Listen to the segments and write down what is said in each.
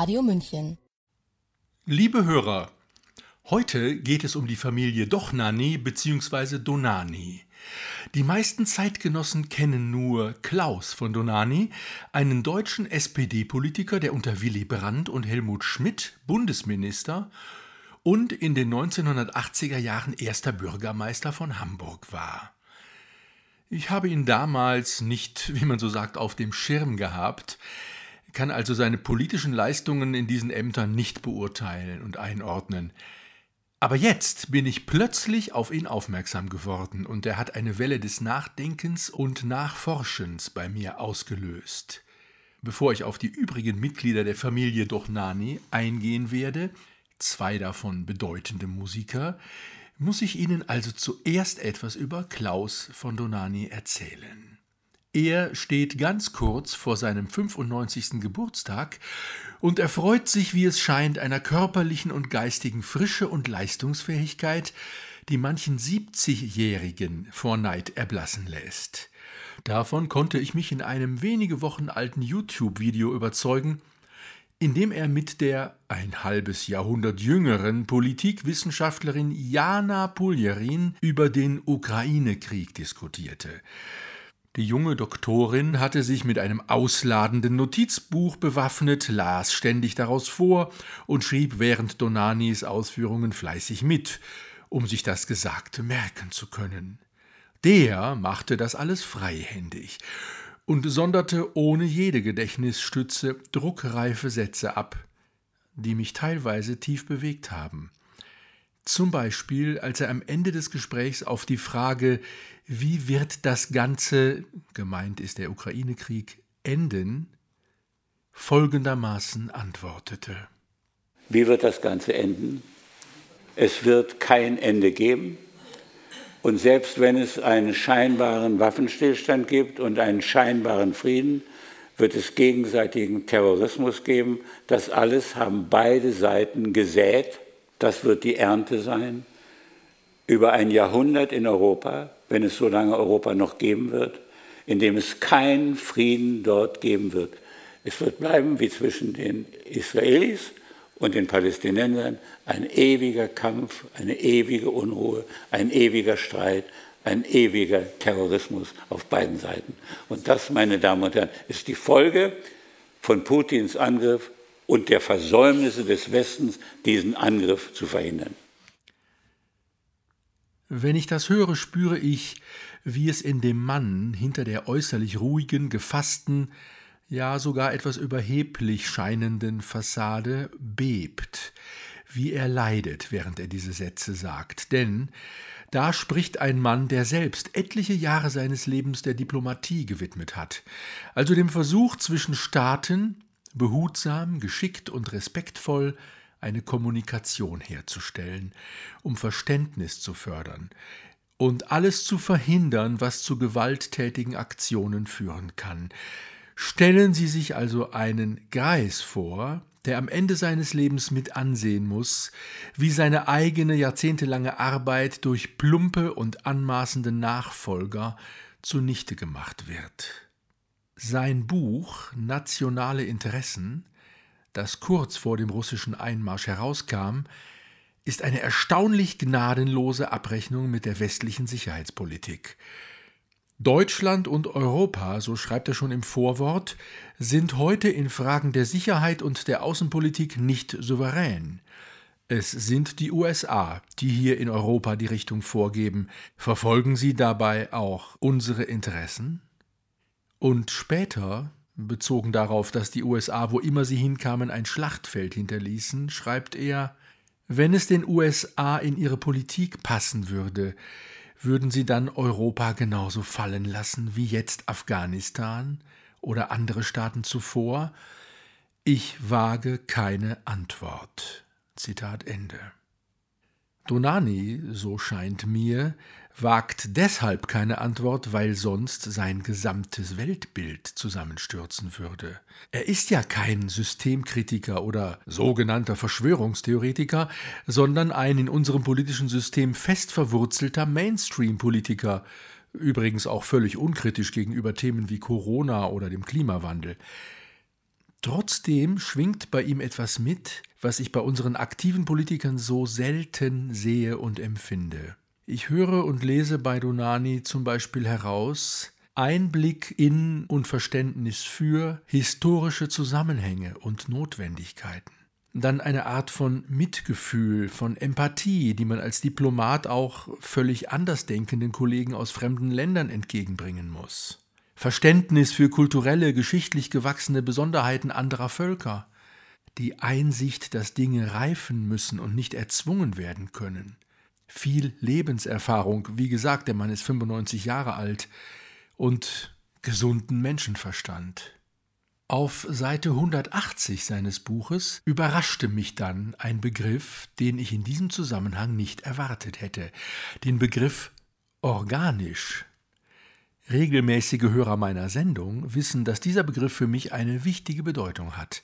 Radio München. Liebe Hörer, heute geht es um die Familie Dochnani bzw. Donani. Die meisten Zeitgenossen kennen nur Klaus von Donani, einen deutschen SPD-Politiker, der unter Willy Brandt und Helmut Schmidt Bundesminister und in den 1980er Jahren erster Bürgermeister von Hamburg war. Ich habe ihn damals nicht, wie man so sagt, auf dem Schirm gehabt, kann also seine politischen Leistungen in diesen Ämtern nicht beurteilen und einordnen. Aber jetzt bin ich plötzlich auf ihn aufmerksam geworden und er hat eine Welle des Nachdenkens und Nachforschens bei mir ausgelöst. Bevor ich auf die übrigen Mitglieder der Familie Dochnani eingehen werde, zwei davon bedeutende Musiker, muss ich Ihnen also zuerst etwas über Klaus von Donani erzählen. Er steht ganz kurz vor seinem 95. Geburtstag und erfreut sich, wie es scheint, einer körperlichen und geistigen Frische und Leistungsfähigkeit, die manchen 70-Jährigen vor Neid erblassen lässt. Davon konnte ich mich in einem wenige Wochen alten YouTube-Video überzeugen, in dem er mit der ein halbes Jahrhundert jüngeren Politikwissenschaftlerin Jana Puljerin über den Ukraine-Krieg diskutierte. Die junge Doktorin hatte sich mit einem ausladenden Notizbuch bewaffnet, las ständig daraus vor und schrieb während Donanis Ausführungen fleißig mit, um sich das Gesagte merken zu können. Der machte das alles freihändig und sonderte ohne jede Gedächtnisstütze druckreife Sätze ab, die mich teilweise tief bewegt haben. Zum Beispiel, als er am Ende des Gesprächs auf die Frage, wie wird das Ganze, gemeint ist der Ukraine-Krieg, enden, folgendermaßen antwortete. Wie wird das Ganze enden? Es wird kein Ende geben. Und selbst wenn es einen scheinbaren Waffenstillstand gibt und einen scheinbaren Frieden, wird es gegenseitigen Terrorismus geben. Das alles haben beide Seiten gesät. Das wird die Ernte sein. Über ein Jahrhundert in Europa wenn es so lange Europa noch geben wird, in dem es keinen Frieden dort geben wird. Es wird bleiben wie zwischen den Israelis und den Palästinensern ein ewiger Kampf, eine ewige Unruhe, ein ewiger Streit, ein ewiger Terrorismus auf beiden Seiten. Und das, meine Damen und Herren, ist die Folge von Putins Angriff und der Versäumnisse des Westens, diesen Angriff zu verhindern. Wenn ich das höre, spüre ich, wie es in dem Mann hinter der äußerlich ruhigen, gefassten, ja sogar etwas überheblich scheinenden Fassade bebt, wie er leidet, während er diese Sätze sagt. Denn da spricht ein Mann, der selbst etliche Jahre seines Lebens der Diplomatie gewidmet hat, also dem Versuch zwischen Staaten, behutsam, geschickt und respektvoll eine Kommunikation herzustellen, um Verständnis zu fördern und alles zu verhindern, was zu gewalttätigen Aktionen führen kann. Stellen Sie sich also einen Greis vor, der am Ende seines Lebens mit ansehen muss, wie seine eigene jahrzehntelange Arbeit durch plumpe und anmaßende Nachfolger zunichte gemacht wird. Sein Buch Nationale Interessen das kurz vor dem russischen Einmarsch herauskam, ist eine erstaunlich gnadenlose Abrechnung mit der westlichen Sicherheitspolitik. Deutschland und Europa, so schreibt er schon im Vorwort, sind heute in Fragen der Sicherheit und der Außenpolitik nicht souverän. Es sind die USA, die hier in Europa die Richtung vorgeben. Verfolgen sie dabei auch unsere Interessen? Und später, Bezogen darauf, dass die USA, wo immer sie hinkamen, ein Schlachtfeld hinterließen, schreibt er Wenn es den USA in ihre Politik passen würde, würden sie dann Europa genauso fallen lassen wie jetzt Afghanistan oder andere Staaten zuvor? Ich wage keine Antwort. Zitat Ende. Donani, so scheint mir, wagt deshalb keine Antwort, weil sonst sein gesamtes Weltbild zusammenstürzen würde. Er ist ja kein Systemkritiker oder sogenannter Verschwörungstheoretiker, sondern ein in unserem politischen System fest verwurzelter Mainstream-Politiker, übrigens auch völlig unkritisch gegenüber Themen wie Corona oder dem Klimawandel. Trotzdem schwingt bei ihm etwas mit, was ich bei unseren aktiven Politikern so selten sehe und empfinde. Ich höre und lese bei Donani zum Beispiel heraus Einblick in und Verständnis für historische Zusammenhänge und Notwendigkeiten. Dann eine Art von Mitgefühl, von Empathie, die man als Diplomat auch völlig andersdenkenden Kollegen aus fremden Ländern entgegenbringen muss. Verständnis für kulturelle, geschichtlich gewachsene Besonderheiten anderer Völker. Die Einsicht, dass Dinge reifen müssen und nicht erzwungen werden können viel Lebenserfahrung. Wie gesagt, der Mann ist 95 Jahre alt und gesunden Menschenverstand. Auf Seite 180 seines Buches überraschte mich dann ein Begriff, den ich in diesem Zusammenhang nicht erwartet hätte, den Begriff organisch. Regelmäßige Hörer meiner Sendung wissen, dass dieser Begriff für mich eine wichtige Bedeutung hat.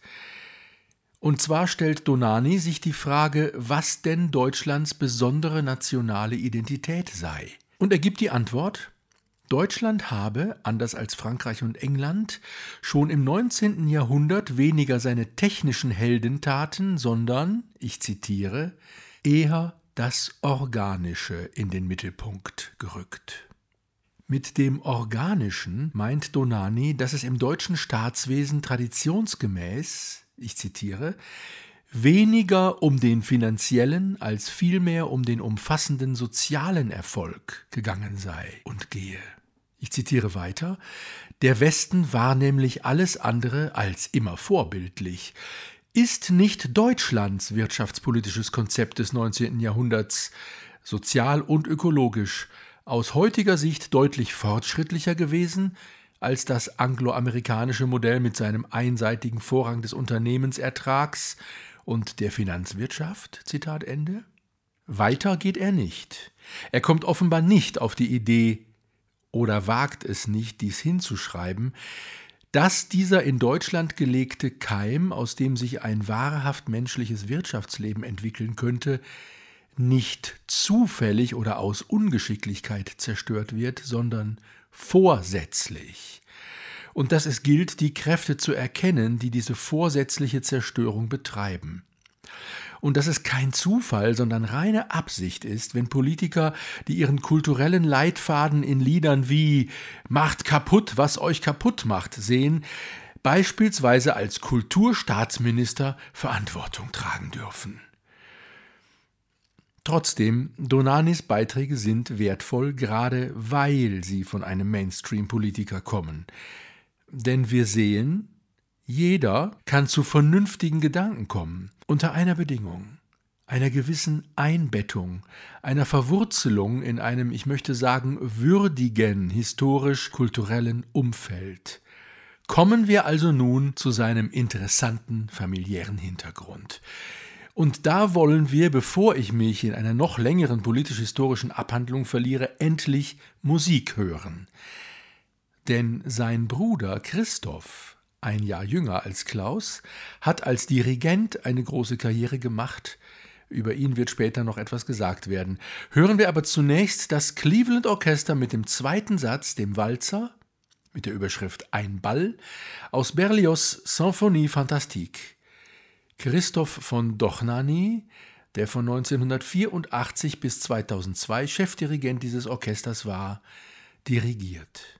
Und zwar stellt Donani sich die Frage, was denn Deutschlands besondere nationale Identität sei. Und er gibt die Antwort, Deutschland habe, anders als Frankreich und England, schon im 19. Jahrhundert weniger seine technischen Heldentaten, sondern, ich zitiere, eher das Organische in den Mittelpunkt gerückt. Mit dem Organischen meint Donani, dass es im deutschen Staatswesen traditionsgemäß ich zitiere, weniger um den finanziellen als vielmehr um den umfassenden sozialen Erfolg gegangen sei und gehe. Ich zitiere weiter, der Westen war nämlich alles andere als immer vorbildlich. Ist nicht Deutschlands wirtschaftspolitisches Konzept des 19. Jahrhunderts sozial und ökologisch aus heutiger Sicht deutlich fortschrittlicher gewesen als das angloamerikanische Modell mit seinem einseitigen Vorrang des Unternehmensertrags und der Finanzwirtschaft? Zitat Ende. Weiter geht er nicht. Er kommt offenbar nicht auf die Idee oder wagt es nicht, dies hinzuschreiben, dass dieser in Deutschland gelegte Keim, aus dem sich ein wahrhaft menschliches Wirtschaftsleben entwickeln könnte, nicht zufällig oder aus Ungeschicklichkeit zerstört wird, sondern vorsätzlich und dass es gilt, die Kräfte zu erkennen, die diese vorsätzliche Zerstörung betreiben. Und dass es kein Zufall, sondern reine Absicht ist, wenn Politiker, die ihren kulturellen Leitfaden in Liedern wie Macht kaputt, was euch kaputt macht sehen, beispielsweise als Kulturstaatsminister Verantwortung tragen dürfen. Trotzdem, Donanis Beiträge sind wertvoll, gerade weil sie von einem Mainstream-Politiker kommen. Denn wir sehen, jeder kann zu vernünftigen Gedanken kommen, unter einer Bedingung, einer gewissen Einbettung, einer Verwurzelung in einem, ich möchte sagen, würdigen historisch-kulturellen Umfeld. Kommen wir also nun zu seinem interessanten familiären Hintergrund. Und da wollen wir, bevor ich mich in einer noch längeren politisch-historischen Abhandlung verliere, endlich Musik hören. Denn sein Bruder Christoph, ein Jahr jünger als Klaus, hat als Dirigent eine große Karriere gemacht. Über ihn wird später noch etwas gesagt werden. Hören wir aber zunächst das Cleveland Orchester mit dem zweiten Satz, dem Walzer, mit der Überschrift Ein Ball, aus Berlioz Symphonie Fantastique. Christoph von Dochnany, der von 1984 bis 2002 Chefdirigent dieses Orchesters war, dirigiert.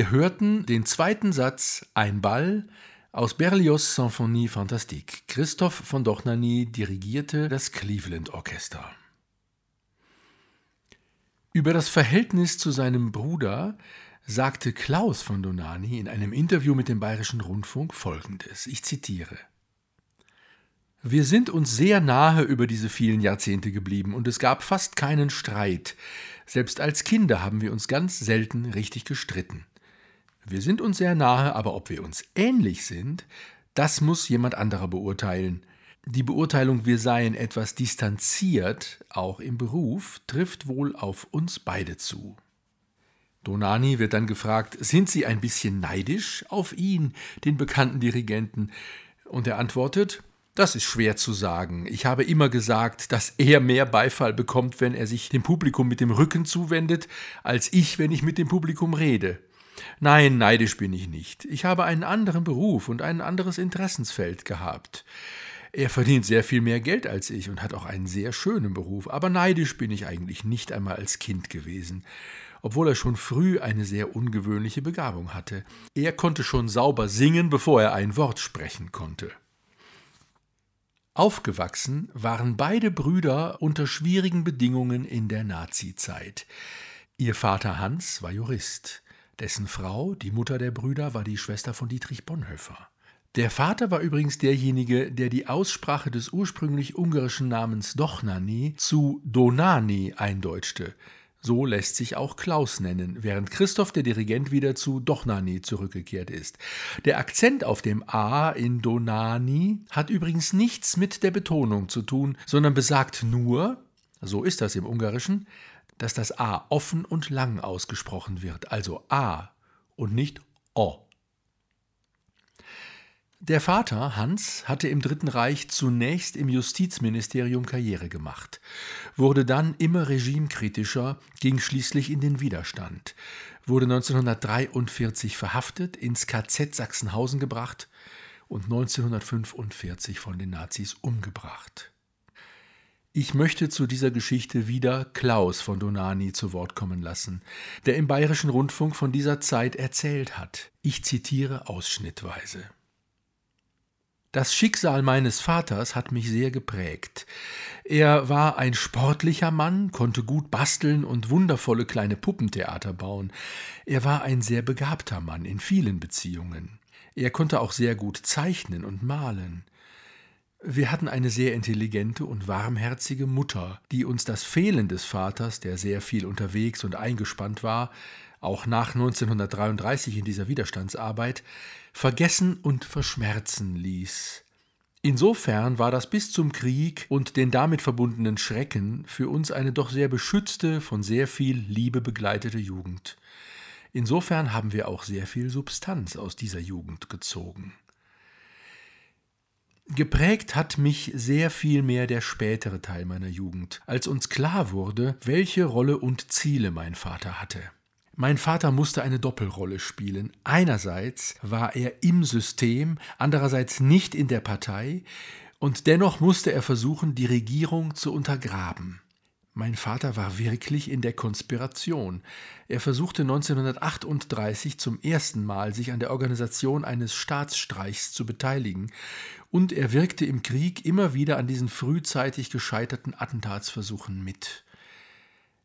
Wir hörten den zweiten Satz Ein Ball aus Berlioz Symphonie Fantastique. Christoph von Dochnany dirigierte das Cleveland Orchester. Über das Verhältnis zu seinem Bruder sagte Klaus von Donani in einem Interview mit dem Bayerischen Rundfunk folgendes: Ich zitiere. Wir sind uns sehr nahe über diese vielen Jahrzehnte geblieben und es gab fast keinen Streit. Selbst als Kinder haben wir uns ganz selten richtig gestritten. Wir sind uns sehr nahe, aber ob wir uns ähnlich sind, das muss jemand anderer beurteilen. Die Beurteilung, wir seien etwas distanziert, auch im Beruf, trifft wohl auf uns beide zu. Donani wird dann gefragt, sind Sie ein bisschen neidisch auf ihn, den bekannten Dirigenten? Und er antwortet, das ist schwer zu sagen. Ich habe immer gesagt, dass er mehr Beifall bekommt, wenn er sich dem Publikum mit dem Rücken zuwendet, als ich, wenn ich mit dem Publikum rede. Nein, neidisch bin ich nicht. Ich habe einen anderen Beruf und ein anderes Interessensfeld gehabt. Er verdient sehr viel mehr Geld als ich und hat auch einen sehr schönen Beruf, aber neidisch bin ich eigentlich nicht einmal als Kind gewesen, obwohl er schon früh eine sehr ungewöhnliche Begabung hatte. Er konnte schon sauber singen, bevor er ein Wort sprechen konnte. Aufgewachsen waren beide Brüder unter schwierigen Bedingungen in der Nazizeit. Ihr Vater Hans war Jurist, dessen Frau, die Mutter der Brüder, war die Schwester von Dietrich Bonhoeffer. Der Vater war übrigens derjenige, der die Aussprache des ursprünglich ungarischen Namens Dochnani zu Donani eindeutschte. So lässt sich auch Klaus nennen, während Christoph der Dirigent wieder zu Dochnani zurückgekehrt ist. Der Akzent auf dem A in Donani hat übrigens nichts mit der Betonung zu tun, sondern besagt nur, so ist das im Ungarischen, dass das A offen und lang ausgesprochen wird, also A und nicht O. Der Vater, Hans, hatte im Dritten Reich zunächst im Justizministerium Karriere gemacht, wurde dann immer regimekritischer, ging schließlich in den Widerstand, wurde 1943 verhaftet, ins KZ Sachsenhausen gebracht und 1945 von den Nazis umgebracht. Ich möchte zu dieser Geschichte wieder Klaus von Donani zu Wort kommen lassen, der im Bayerischen Rundfunk von dieser Zeit erzählt hat. Ich zitiere ausschnittweise. Das Schicksal meines Vaters hat mich sehr geprägt. Er war ein sportlicher Mann, konnte gut basteln und wundervolle kleine Puppentheater bauen. Er war ein sehr begabter Mann in vielen Beziehungen. Er konnte auch sehr gut zeichnen und malen. Wir hatten eine sehr intelligente und warmherzige Mutter, die uns das Fehlen des Vaters, der sehr viel unterwegs und eingespannt war, auch nach 1933 in dieser Widerstandsarbeit, vergessen und verschmerzen ließ. Insofern war das bis zum Krieg und den damit verbundenen Schrecken für uns eine doch sehr beschützte, von sehr viel Liebe begleitete Jugend. Insofern haben wir auch sehr viel Substanz aus dieser Jugend gezogen. Geprägt hat mich sehr viel mehr der spätere Teil meiner Jugend, als uns klar wurde, welche Rolle und Ziele mein Vater hatte. Mein Vater musste eine Doppelrolle spielen. Einerseits war er im System, andererseits nicht in der Partei, und dennoch musste er versuchen, die Regierung zu untergraben. Mein Vater war wirklich in der Konspiration. Er versuchte 1938 zum ersten Mal sich an der Organisation eines Staatsstreichs zu beteiligen, und er wirkte im Krieg immer wieder an diesen frühzeitig gescheiterten Attentatsversuchen mit.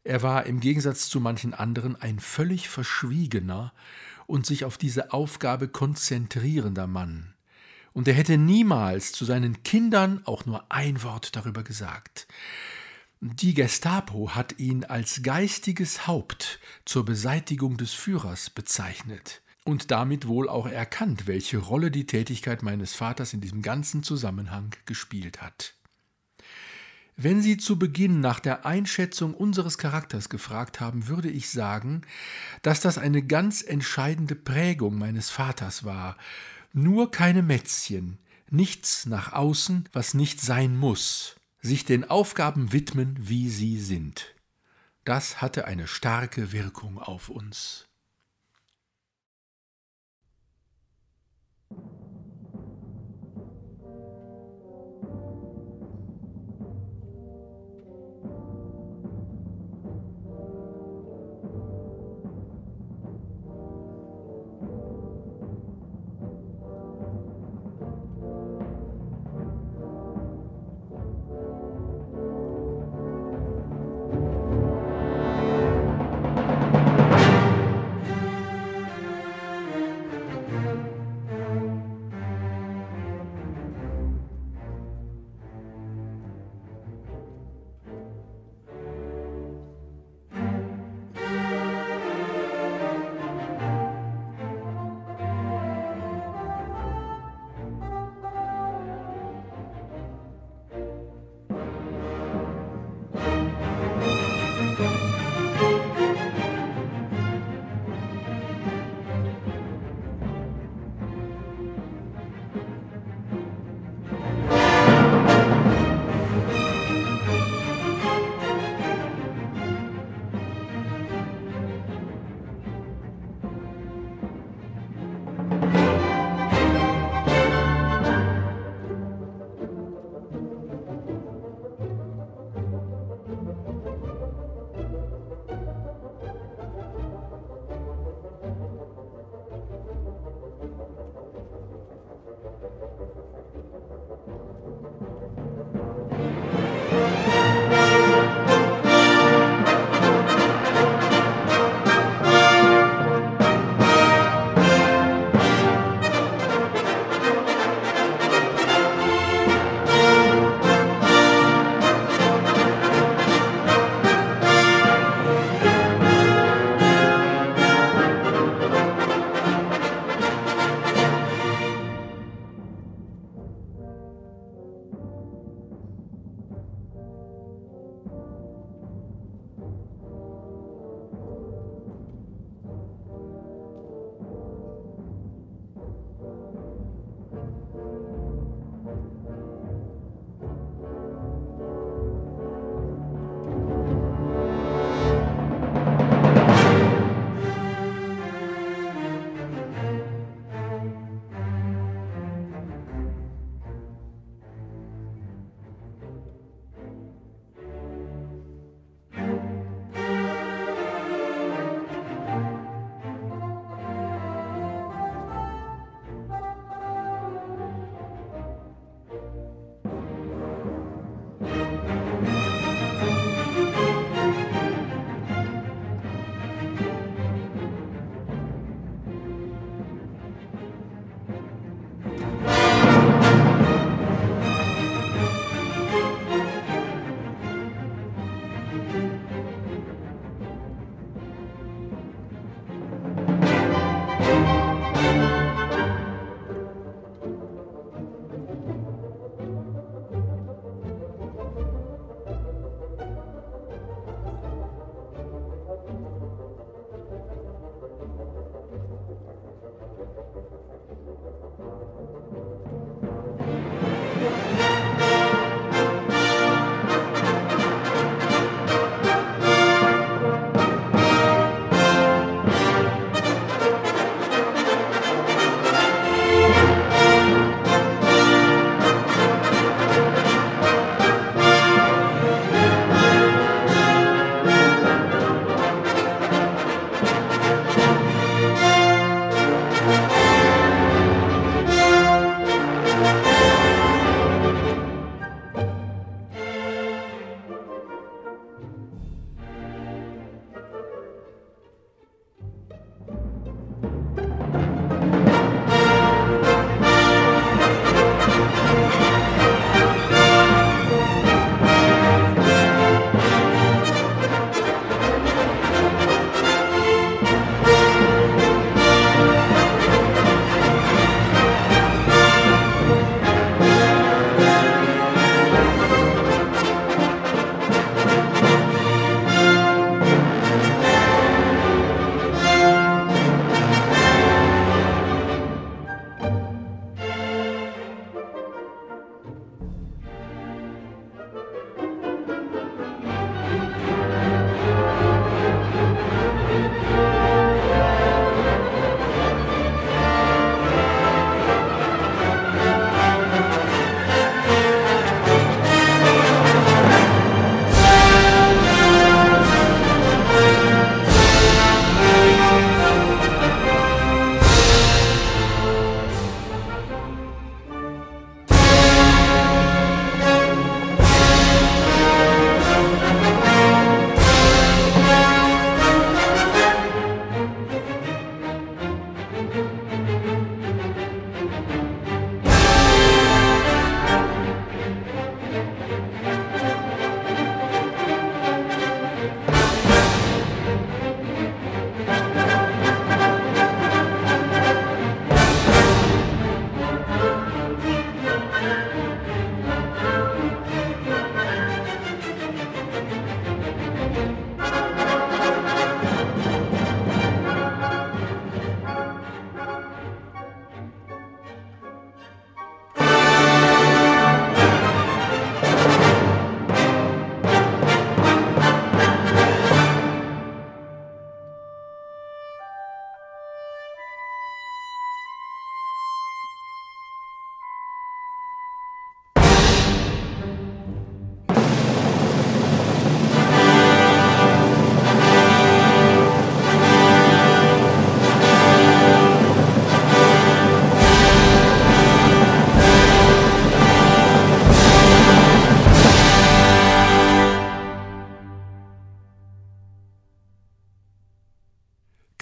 Er war im Gegensatz zu manchen anderen ein völlig verschwiegener und sich auf diese Aufgabe konzentrierender Mann. Und er hätte niemals zu seinen Kindern auch nur ein Wort darüber gesagt. Die Gestapo hat ihn als geistiges Haupt zur Beseitigung des Führers bezeichnet und damit wohl auch erkannt, welche Rolle die Tätigkeit meines Vaters in diesem ganzen Zusammenhang gespielt hat. Wenn Sie zu Beginn nach der Einschätzung unseres Charakters gefragt haben, würde ich sagen, dass das eine ganz entscheidende Prägung meines Vaters war. Nur keine Mätzchen, nichts nach außen, was nicht sein muss, sich den Aufgaben widmen, wie sie sind. Das hatte eine starke Wirkung auf uns.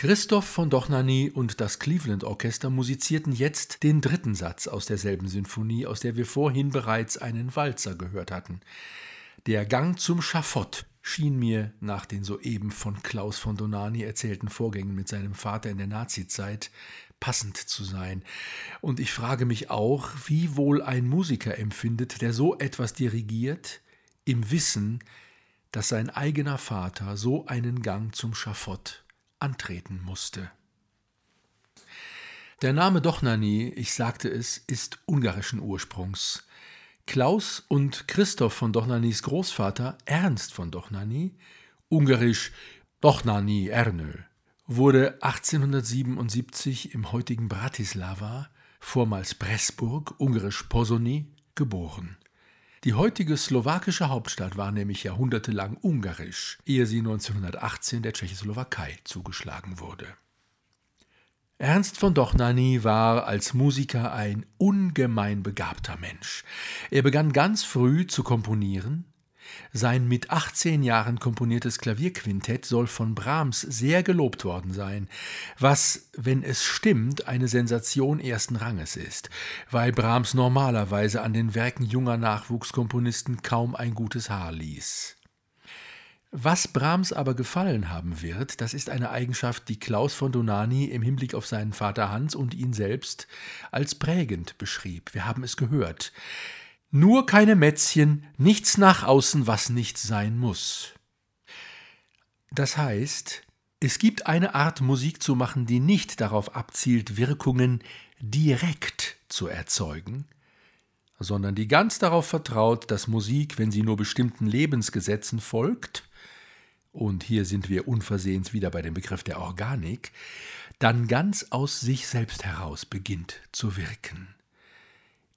Christoph von Dochnany und das Cleveland Orchester musizierten jetzt den dritten Satz aus derselben Sinfonie, aus der wir vorhin bereits einen Walzer gehört hatten. Der Gang zum Schafott schien mir nach den soeben von Klaus von Donani erzählten Vorgängen mit seinem Vater in der Nazizeit passend zu sein. Und ich frage mich auch, wie wohl ein Musiker empfindet, der so etwas dirigiert, im Wissen, dass sein eigener Vater so einen Gang zum Schafott antreten musste. Der Name Dochnany, ich sagte es, ist ungarischen Ursprungs. Klaus und Christoph von Dochnanys Großvater, Ernst von Dochnany, ungarisch Dochnany Ernö, wurde 1877 im heutigen Bratislava, vormals Pressburg, ungarisch Pozsony, geboren. Die heutige slowakische Hauptstadt war nämlich jahrhundertelang ungarisch, ehe sie 1918 der Tschechoslowakei zugeschlagen wurde. Ernst von Dochnany war als Musiker ein ungemein begabter Mensch. Er begann ganz früh zu komponieren, sein mit 18 Jahren komponiertes Klavierquintett soll von Brahms sehr gelobt worden sein, was, wenn es stimmt, eine Sensation ersten Ranges ist, weil Brahms normalerweise an den Werken junger Nachwuchskomponisten kaum ein gutes Haar ließ. Was Brahms aber gefallen haben wird, das ist eine Eigenschaft, die Klaus von Donani im Hinblick auf seinen Vater Hans und ihn selbst als prägend beschrieb. Wir haben es gehört. Nur keine Mätzchen, nichts nach außen, was nicht sein muss. Das heißt, es gibt eine Art Musik zu machen, die nicht darauf abzielt, Wirkungen direkt zu erzeugen, sondern die ganz darauf vertraut, dass Musik, wenn sie nur bestimmten Lebensgesetzen folgt, und hier sind wir unversehens wieder bei dem Begriff der Organik, dann ganz aus sich selbst heraus beginnt zu wirken.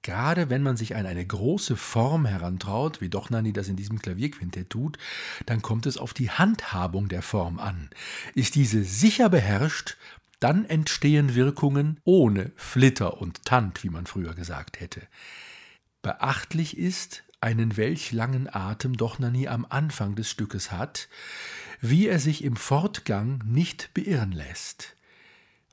Gerade wenn man sich an eine große Form herantraut, wie Dochnani das in diesem Klavierquintett tut, dann kommt es auf die Handhabung der Form an. Ist diese sicher beherrscht, dann entstehen Wirkungen ohne Flitter und Tant, wie man früher gesagt hätte. Beachtlich ist, einen welch langen Atem Dochnani am Anfang des Stückes hat, wie er sich im Fortgang nicht beirren lässt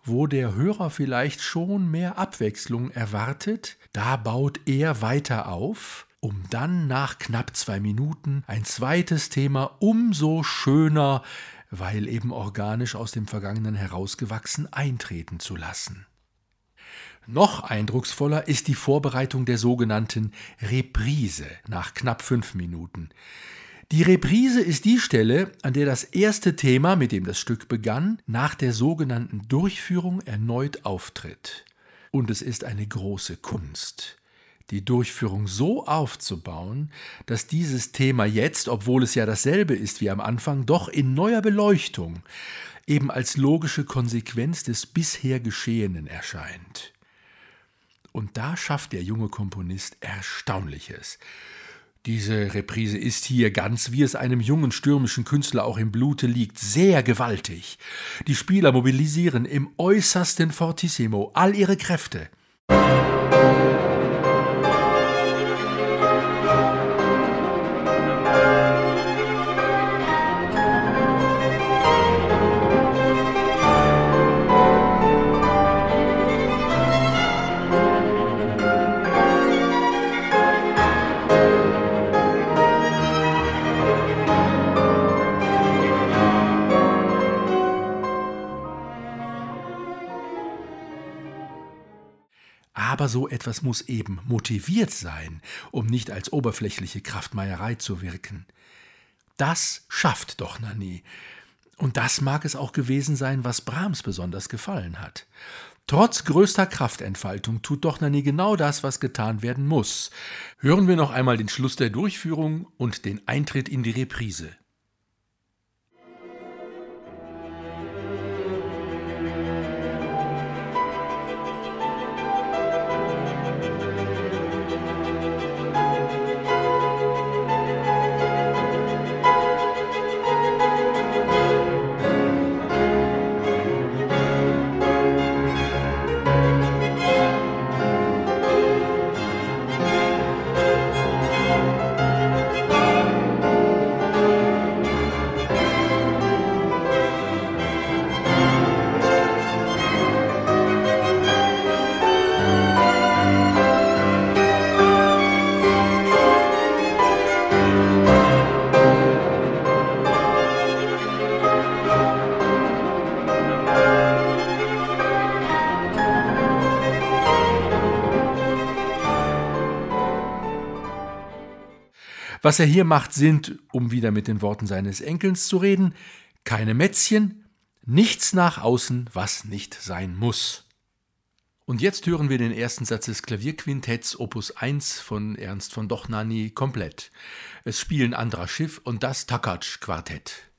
wo der Hörer vielleicht schon mehr Abwechslung erwartet, da baut er weiter auf, um dann nach knapp zwei Minuten ein zweites Thema umso schöner, weil eben organisch aus dem Vergangenen herausgewachsen, eintreten zu lassen. Noch eindrucksvoller ist die Vorbereitung der sogenannten Reprise nach knapp fünf Minuten. Die Reprise ist die Stelle, an der das erste Thema, mit dem das Stück begann, nach der sogenannten Durchführung erneut auftritt. Und es ist eine große Kunst, die Durchführung so aufzubauen, dass dieses Thema jetzt, obwohl es ja dasselbe ist wie am Anfang, doch in neuer Beleuchtung, eben als logische Konsequenz des bisher Geschehenen erscheint. Und da schafft der junge Komponist Erstaunliches. Diese Reprise ist hier ganz, wie es einem jungen stürmischen Künstler auch im Blute liegt, sehr gewaltig. Die Spieler mobilisieren im äußersten Fortissimo all ihre Kräfte. Musik Aber so etwas muss eben motiviert sein, um nicht als oberflächliche Kraftmeierei zu wirken. Das schafft doch Nani. Und das mag es auch gewesen sein, was Brahms besonders gefallen hat. Trotz größter Kraftentfaltung tut doch Nani genau das, was getan werden muss. Hören wir noch einmal den Schluss der Durchführung und den Eintritt in die Reprise. Was er hier macht, sind, um wieder mit den Worten seines Enkels zu reden, keine Mätzchen, nichts nach außen, was nicht sein muss. Und jetzt hören wir den ersten Satz des Klavierquintetts Opus 1 von Ernst von Dochnani komplett. Es spielen Andra Schiff und das Takatsch Quartett.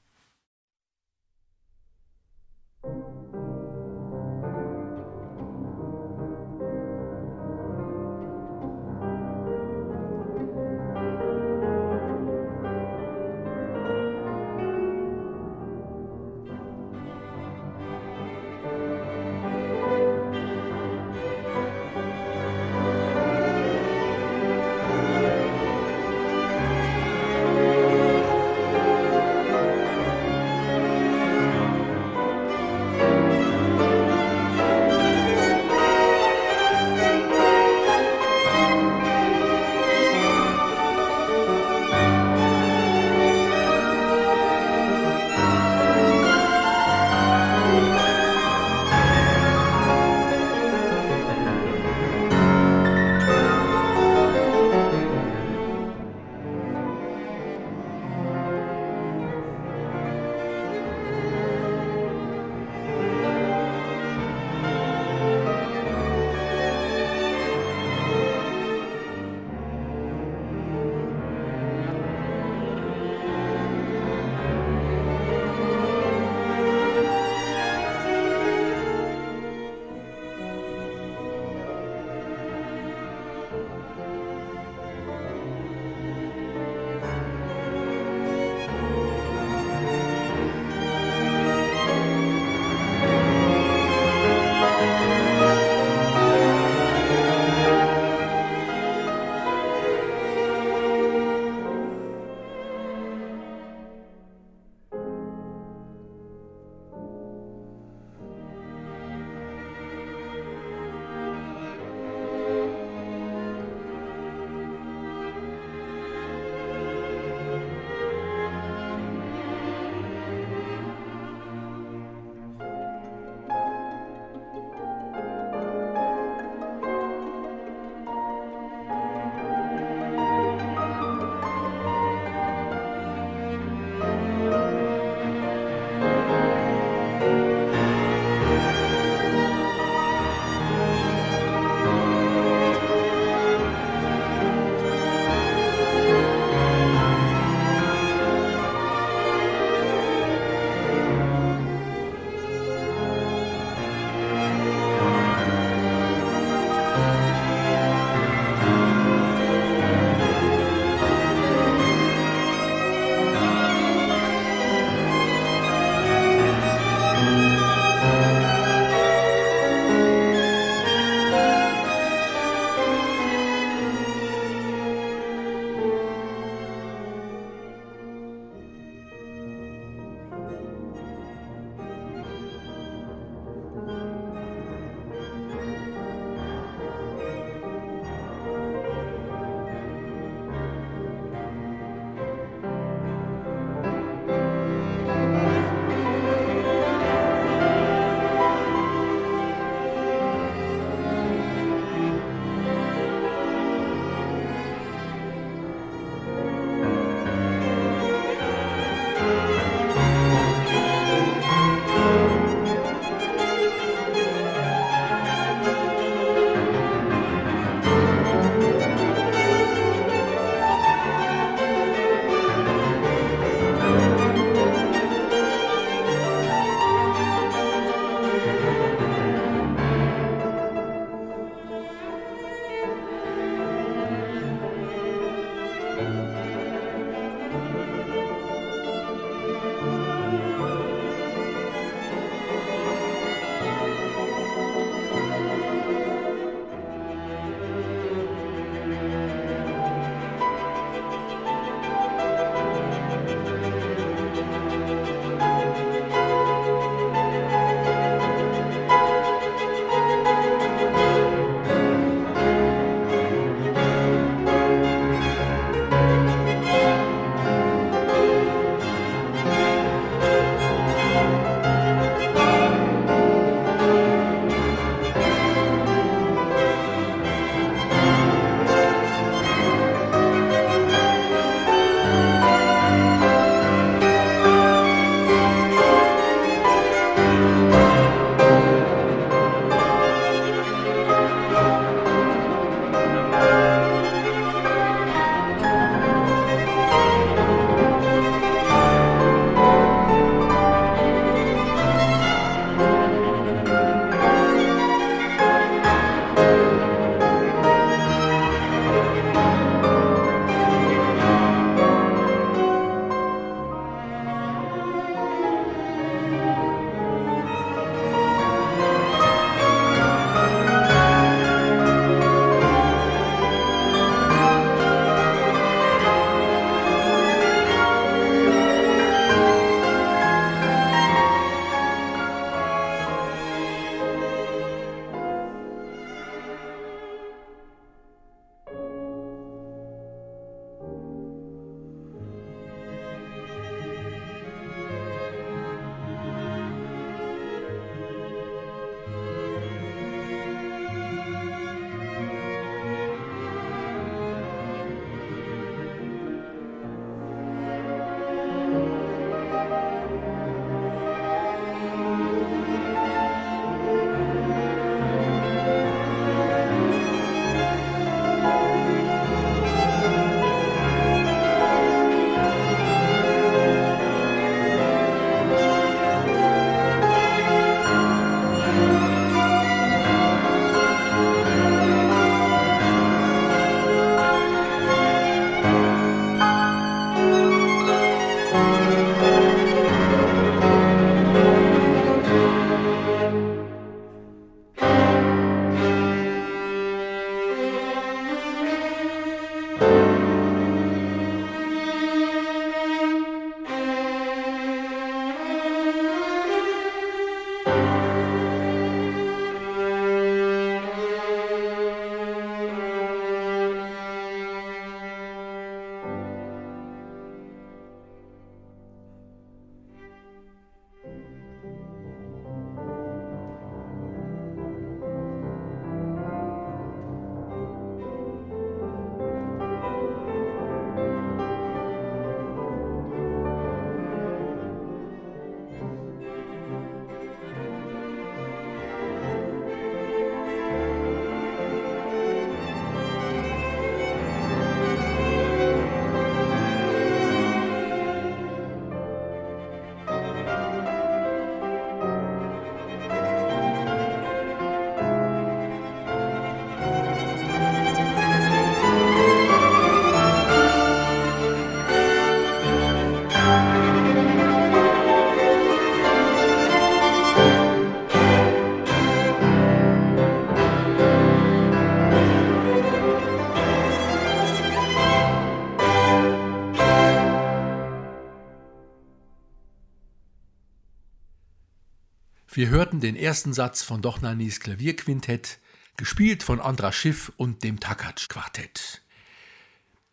Wir hörten den ersten Satz von Dochnanis Klavierquintett, gespielt von Andra Schiff und dem Takatsch-Quartett.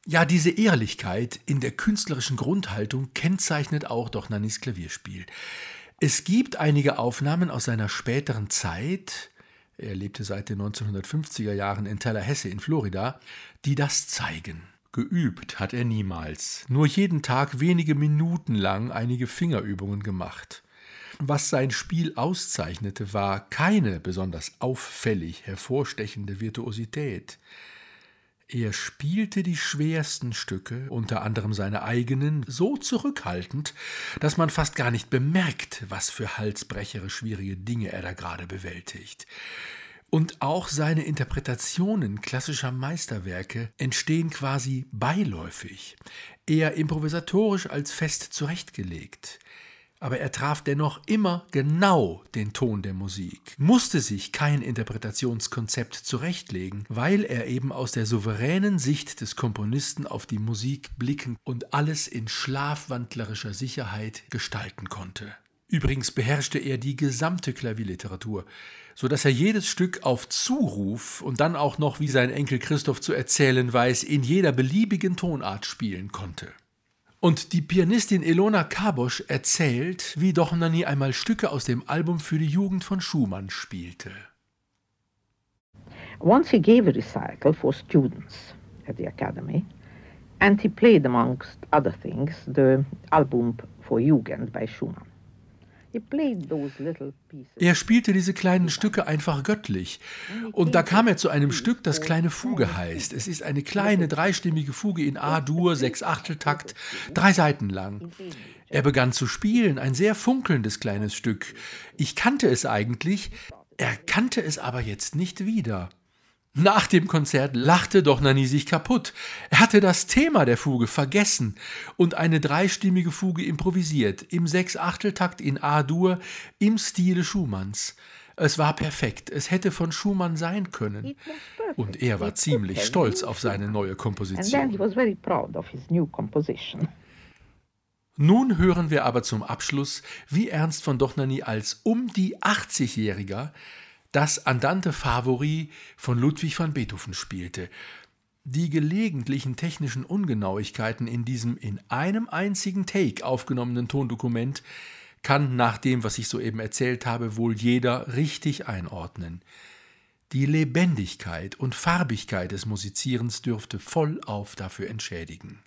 Ja, diese Ehrlichkeit in der künstlerischen Grundhaltung kennzeichnet auch Dochnanis Klavierspiel. Es gibt einige Aufnahmen aus seiner späteren Zeit, er lebte seit den 1950er Jahren in Tallahassee in Florida, die das zeigen. Geübt hat er niemals, nur jeden Tag wenige Minuten lang einige Fingerübungen gemacht. Was sein Spiel auszeichnete, war keine besonders auffällig hervorstechende Virtuosität. Er spielte die schwersten Stücke, unter anderem seine eigenen, so zurückhaltend, dass man fast gar nicht bemerkt, was für halsbrechere schwierige Dinge er da gerade bewältigt. Und auch seine Interpretationen klassischer Meisterwerke entstehen quasi beiläufig, eher improvisatorisch als fest zurechtgelegt aber er traf dennoch immer genau den Ton der Musik, musste sich kein Interpretationskonzept zurechtlegen, weil er eben aus der souveränen Sicht des Komponisten auf die Musik blicken und alles in schlafwandlerischer Sicherheit gestalten konnte. Übrigens beherrschte er die gesamte Klavierliteratur, so dass er jedes Stück auf Zuruf und dann auch noch, wie sein Enkel Christoph zu erzählen weiß, in jeder beliebigen Tonart spielen konnte. Und die Pianistin Elona Kabosch erzählt, wie Dochnani einmal Stücke aus dem Album für die Jugend von Schumann spielte. Once he gave a recital for students at the academy and he played amongst other things the album for Jugend by Schumann. Er spielte diese kleinen Stücke einfach göttlich. Und da kam er zu einem Stück, das kleine Fuge heißt. Es ist eine kleine dreistimmige Fuge in A-Dur, sechs Achteltakt, drei Seiten lang. Er begann zu spielen, ein sehr funkelndes kleines Stück. Ich kannte es eigentlich, er kannte es aber jetzt nicht wieder. Nach dem Konzert lachte doch Nani sich kaputt. Er hatte das Thema der Fuge vergessen und eine dreistimmige Fuge improvisiert, im Sechsachteltakt in A-Dur, im Stile Schumanns. Es war perfekt, es hätte von Schumann sein können. Und er war ziemlich stolz auf seine neue Komposition. Nun hören wir aber zum Abschluss, wie Ernst von Dochnani als um die 80-Jähriger das Andante Favori von Ludwig van Beethoven spielte. Die gelegentlichen technischen Ungenauigkeiten in diesem in einem einzigen Take aufgenommenen Tondokument kann nach dem, was ich soeben erzählt habe, wohl jeder richtig einordnen. Die Lebendigkeit und Farbigkeit des Musizierens dürfte vollauf dafür entschädigen.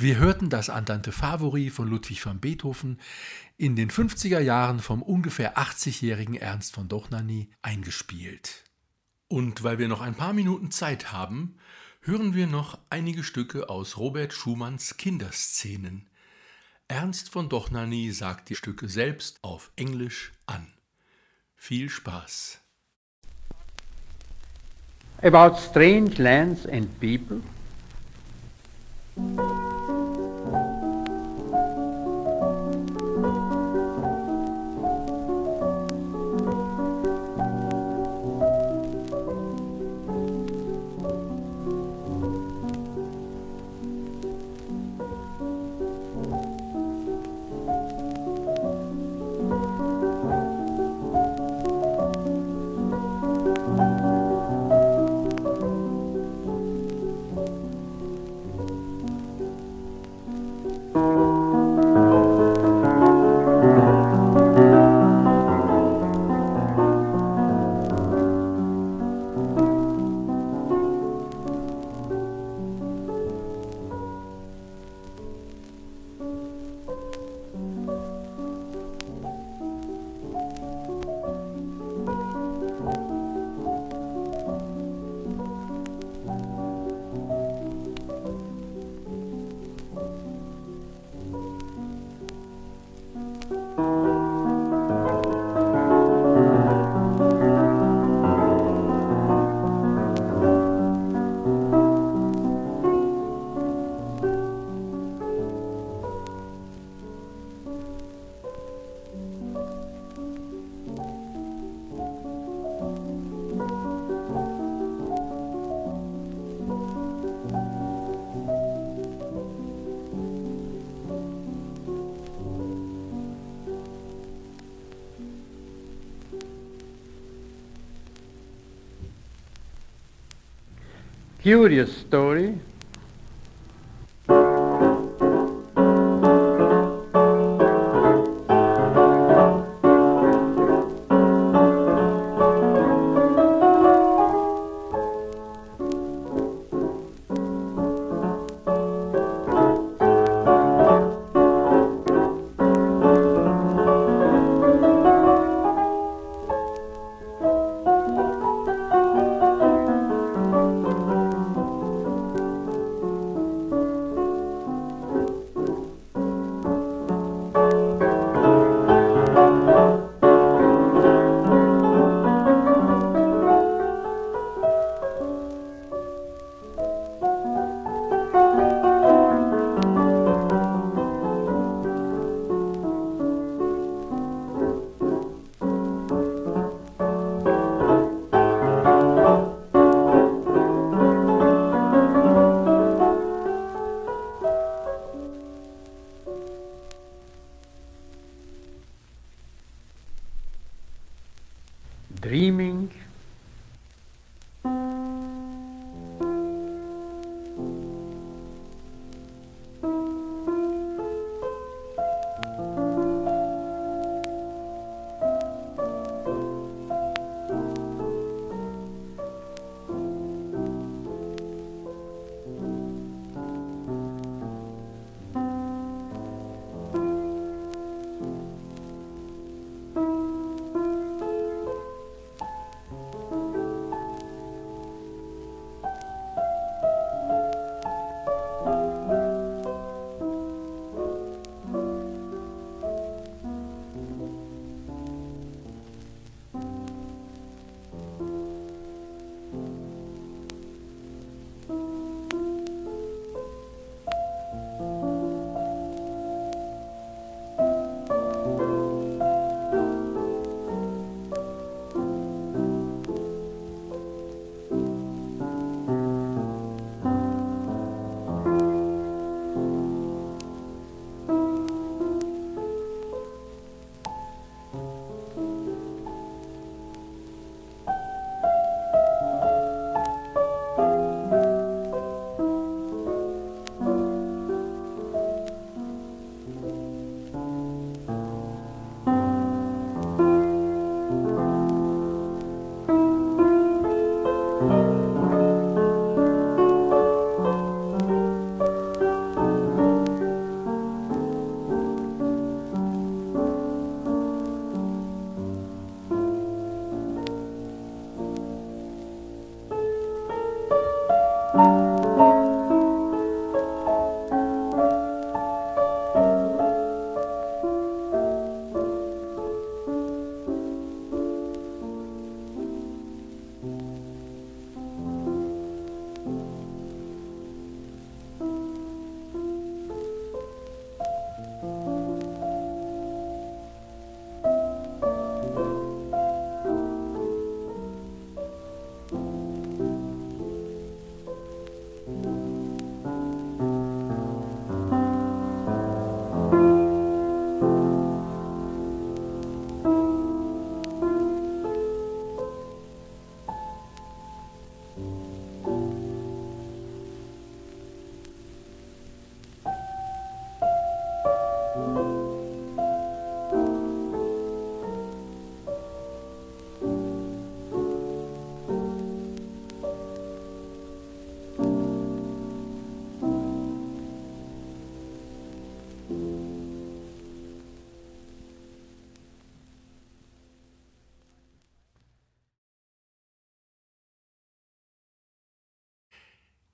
Wir hörten das Andante Favori von Ludwig van Beethoven in den 50er Jahren vom ungefähr 80-jährigen Ernst von Dochnany eingespielt. Und weil wir noch ein paar Minuten Zeit haben, hören wir noch einige Stücke aus Robert Schumanns Kinderszenen. Ernst von Dochnany sagt die Stücke selbst auf Englisch an. Viel Spaß. About strange lands and people. Curious story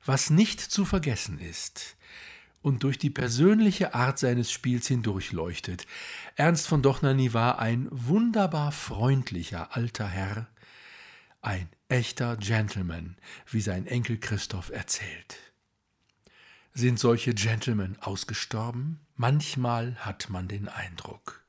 Was nicht zu vergessen ist und durch die persönliche Art seines Spiels hindurchleuchtet. Ernst von Dochnany war ein wunderbar freundlicher alter Herr, ein echter Gentleman, wie sein Enkel Christoph erzählt. Sind solche Gentlemen ausgestorben? Manchmal hat man den Eindruck.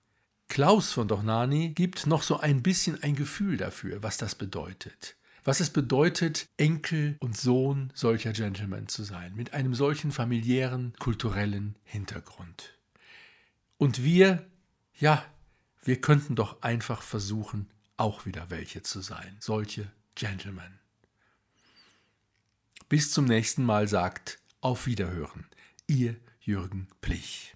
Klaus von Dochnani gibt noch so ein bisschen ein Gefühl dafür, was das bedeutet was es bedeutet, Enkel und Sohn solcher Gentlemen zu sein, mit einem solchen familiären, kulturellen Hintergrund. Und wir, ja, wir könnten doch einfach versuchen, auch wieder welche zu sein, solche Gentlemen. Bis zum nächsten Mal sagt auf Wiederhören, ihr Jürgen Plich.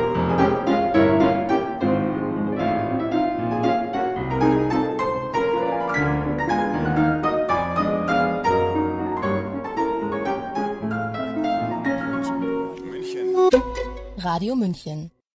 Radio München